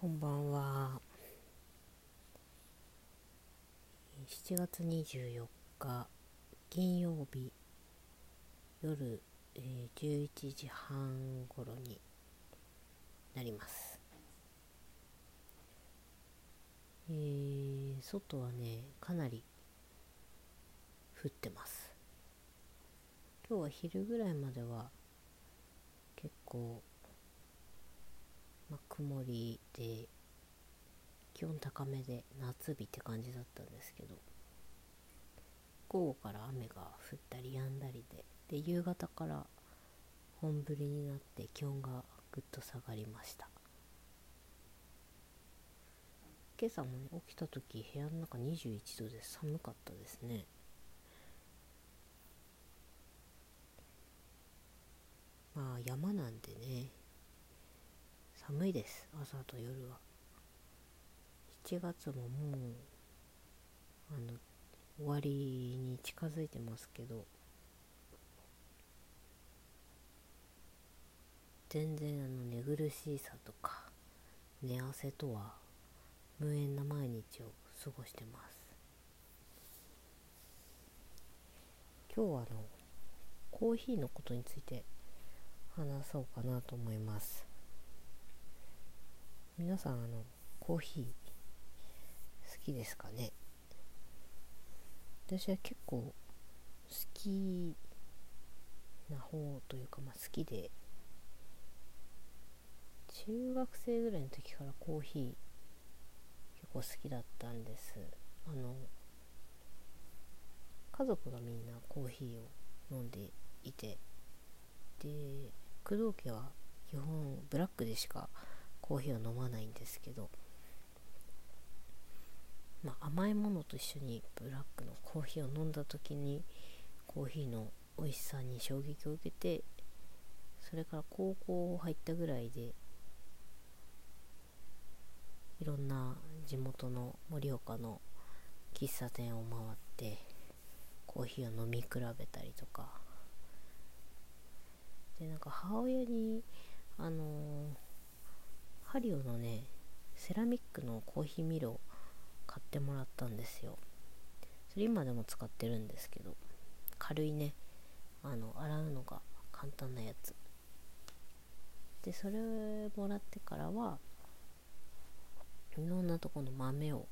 こんばんは。7月24日金曜日夜、えー、11時半頃になります。えー、外はね、かなり降ってます。今日は昼ぐらいまでは結構まあ、曇りで気温高めで夏日って感じだったんですけど午後から雨が降ったり止んだりでで夕方から本降りになって気温がぐっと下がりました。今朝もね起きた時部屋の中21度で寒かったですね。まあ山なんでね寒いです。朝と夜は。7月ももうあの終わりに近づいてますけど。全然あの寝苦しさとか寝汗とは無縁な毎日を過ごしてます。今日はあのコーヒーのことについて話そうかなと思います。皆さんあのコーヒー好きですかね？私は結構好きな方というか、まあ、好きで。中学生ぐらいの時からコーヒー結構好きだったんです。あの家族がみんなコーヒーを飲んでいて。で工藤家は基本ブラックでしかコーヒーを飲まないんですけど、まあ、甘いものと一緒にブラックのコーヒーを飲んだ時にコーヒーの美味しさに衝撃を受けてそれから高校入ったぐらいでいろんな地元の盛岡の喫茶店を回ってコーヒーを飲み比べたりとか。でなんか母親にあのーハリオのねセラミックのコーヒーミルを買ってもらったんですよ。それ今でも使ってるんですけど軽いねあの洗うのが簡単なやつ。でそれもらってからはいろんなとこの豆を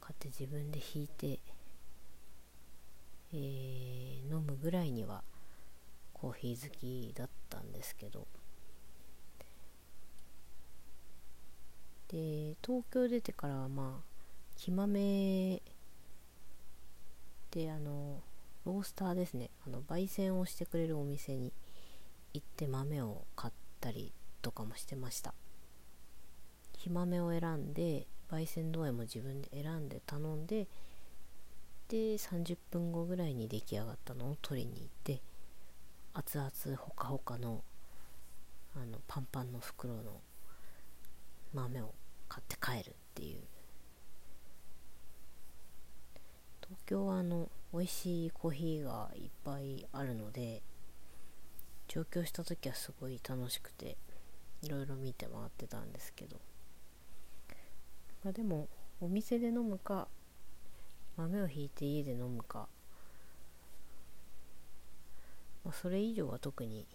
買って自分でひいて、えー、飲むぐらいにはコーヒー好きだったんですけどで東京出てからはまあ木豆であのロースターですね。あの焙煎をしてくれるお店に行って豆を買ったりとかもしてました。木豆を選んで焙煎度合いも自分で選んで頼んでで30分後ぐらいに出来上がったのを取りに行って熱々ほかほかのあのパンパンの袋の豆を買って帰るっていう。東京はあの美味しいコーヒーがいっぱいあるので上京した時はすごい楽しくていろいろ見て回ってたんですけど。まあでもお店で飲むか豆をひいて家で飲むか、まあ、それ以上は特に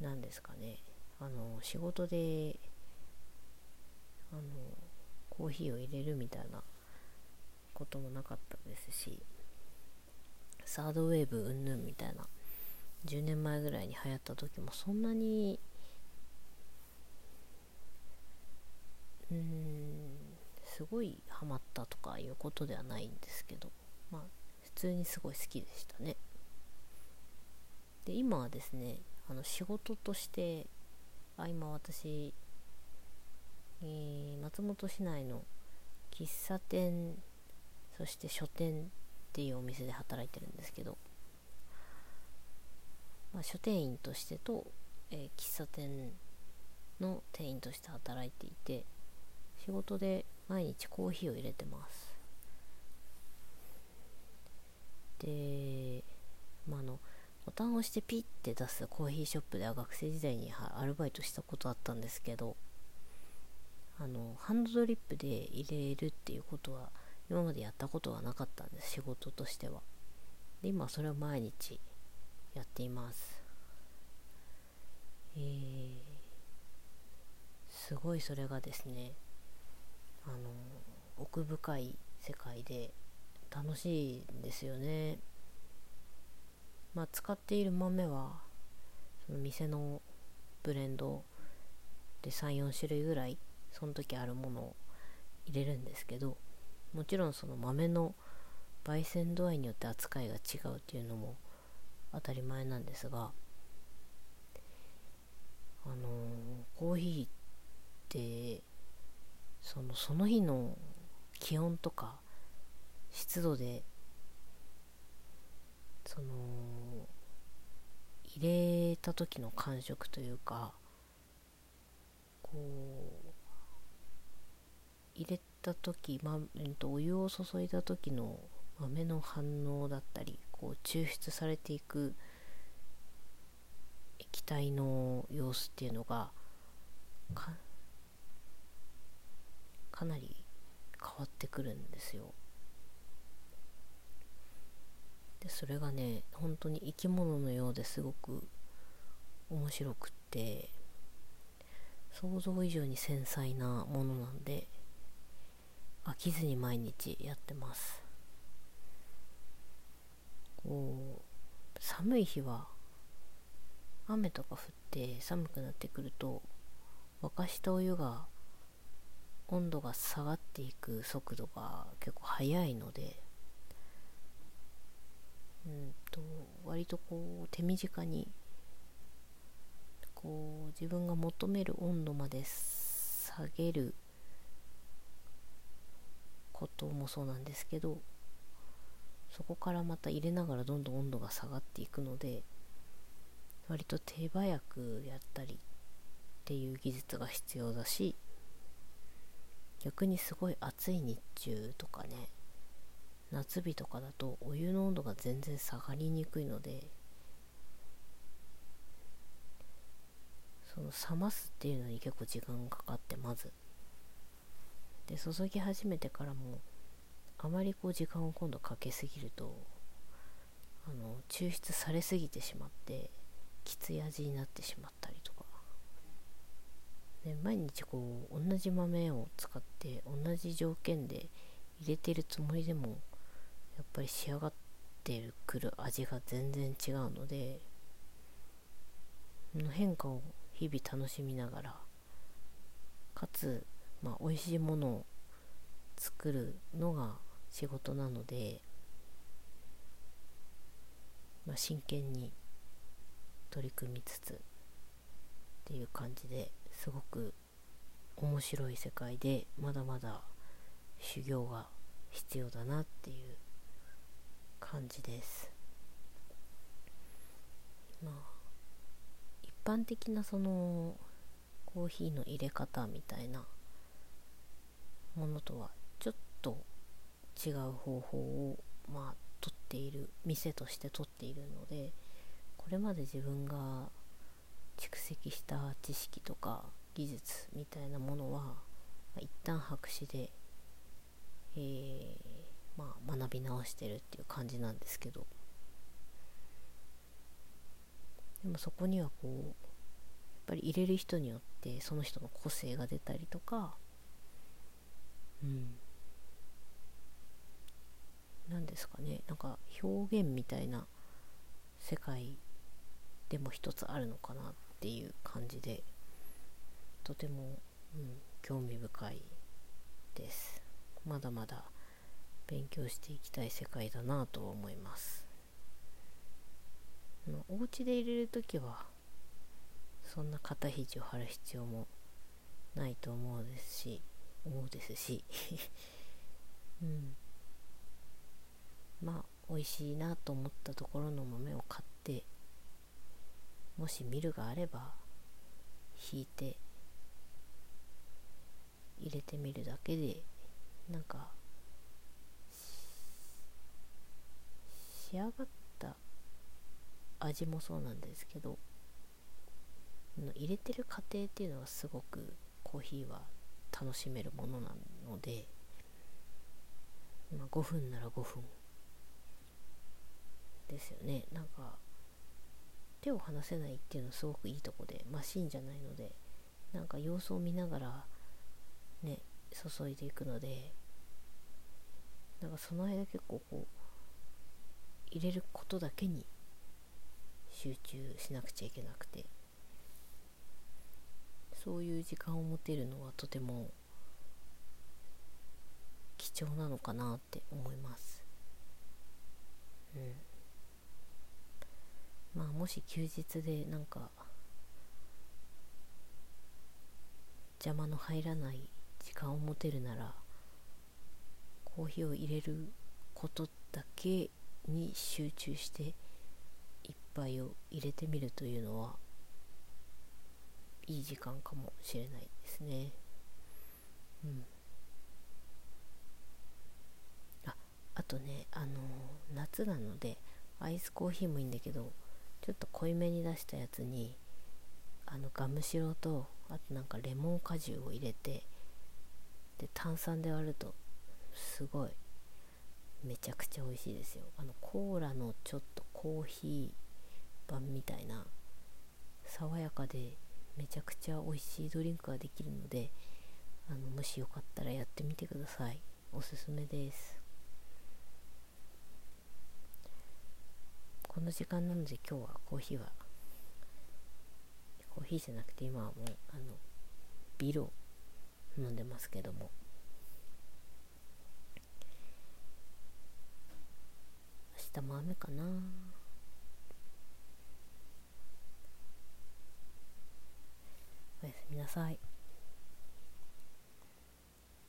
何ですかね。あの仕事であのコーヒーを入れるみたいなこともなかったですしサードウェーブうんぬんみたいな10年前ぐらいに流行った時もそんなにうんすごいハマったとかいうことではないんですけどまあ普通にすごい好きでしたね。で今はですねあの仕事としてあ今私、えー、松本市内の喫茶店そして書店っていうお店で働いてるんですけど、まあ、書店員としてと、えー、喫茶店の店員として働いていて仕事で毎日コーヒーを入れてます。でまああのボタンを押してピッて出すコーヒーショップでは学生時代にアルバイトしたことあったんですけどあのハンドドリップで入れるっていうことは今までやったことがなかったんです仕事としては。で今それを毎日やっています。えー、すごいそれがですねあの奥深い世界で楽しいんですよね。まあ使っている豆はその店のブレンドで34種類ぐらいその時あるものを入れるんですけどもちろんその豆の焙煎度合いによって扱いが違うっていうのも当たり前なんですがあのー、コーヒーってそのその日の気温とか湿度でその入れた時の感触というかこう入れた時、まえっと、お湯を注いだ時の豆の反応だったりこう抽出されていく液体の様子っていうのがかかなり変わってくるんですよ。でそれがね本当に生き物のようですごく面白くって想像以上に繊細なものなんで飽きずに毎日やってます。こう寒い日は雨とか降って寒くなってくると沸かしたお湯が温度が下がっていく速度が結構速いのでうんと割とこう手短にこう自分が求める温度まで下げることもそうなんですけどそこからまた入れながらどんどん温度が下がっていくので割と手早くやったりっていう技術が必要だし逆にすごい暑い日中とかね夏日とかだとお湯の温度が全然下がりにくいのでその冷ますっていうのに結構時間かかってまず。で注ぎ始めてからもあまりこう時間を今度かけすぎるとあの抽出されすぎてしまってきつい味になってしまったりとか。で毎日こう同じ豆を使って同じ条件で入れてるつもりでもやっぱり仕上がってくる味が全然違うので変化を日々楽しみながらかつまあ、美味しいものを作るのが仕事なので、まあ、真剣に取り組みつつっていう感じですごく面白い世界でまだまだ修行が必要だなっていう感じです。まあ一般的なそのコーヒーの入れ方みたいなものとはちょっと違う方法をまあ取っている店として取っているのでこれまで自分が蓄積した知識とか技術みたいなものは、まあ、一旦白紙で、えー、まあ、学び直してるっていう感じなんですけど。でもそこにはこうやっぱり入れる人によってその人の個性が出たりとかうん。何ですかね。なんか表現みたいな世界でも一つあるのかなっていう感じでとても、うん、興味深いです。まだまだ勉強していきたい世界だなと思います。お家で入れる時はそんな肩肘を張る必要もないと思うですしですし。うん。まあ美味しいなと思ったところの豆を買ってもしミルがあれば引いて入れてみるだけでなんか仕上がった味もそうなんですけど入れてる過程っていうのはすごくコーヒーは楽しめるものなので、まあ、5分なら5分ですよね。なんか手を離せないっていうのすごくいいとこでマシンじゃないのでなんか様子を見ながらね注いでいくのでなんかその間結構こう入れることだけに集中しなくちゃいけなくて。そういう時間を持てるのはとても貴重なのかなって思います。うん。まあもし休日でなんか邪魔の入らない時間を持てるならコーヒーを入れることだけに集中して一杯を入れてみるというのはいい時間かもしれないですね。うん。ああとねあの、夏なのでアイスコーヒーもいいんだけどちょっと濃いめに出したやつにあのガムシロとあとなんかレモン果汁を入れてで炭酸で割るとすごいめちゃくちゃ美味しいですよ。あのコーラのちょっとコーヒー版みたいな爽やかでめちゃくちゃ美味しいドリンクができるのであのもしよかったらやってみてください。おすすめです。この時間なので今日はコーヒーはコーヒーじゃなくて今はもうあのビールを飲んでますけども。明日も雨かな。おやすみなさい。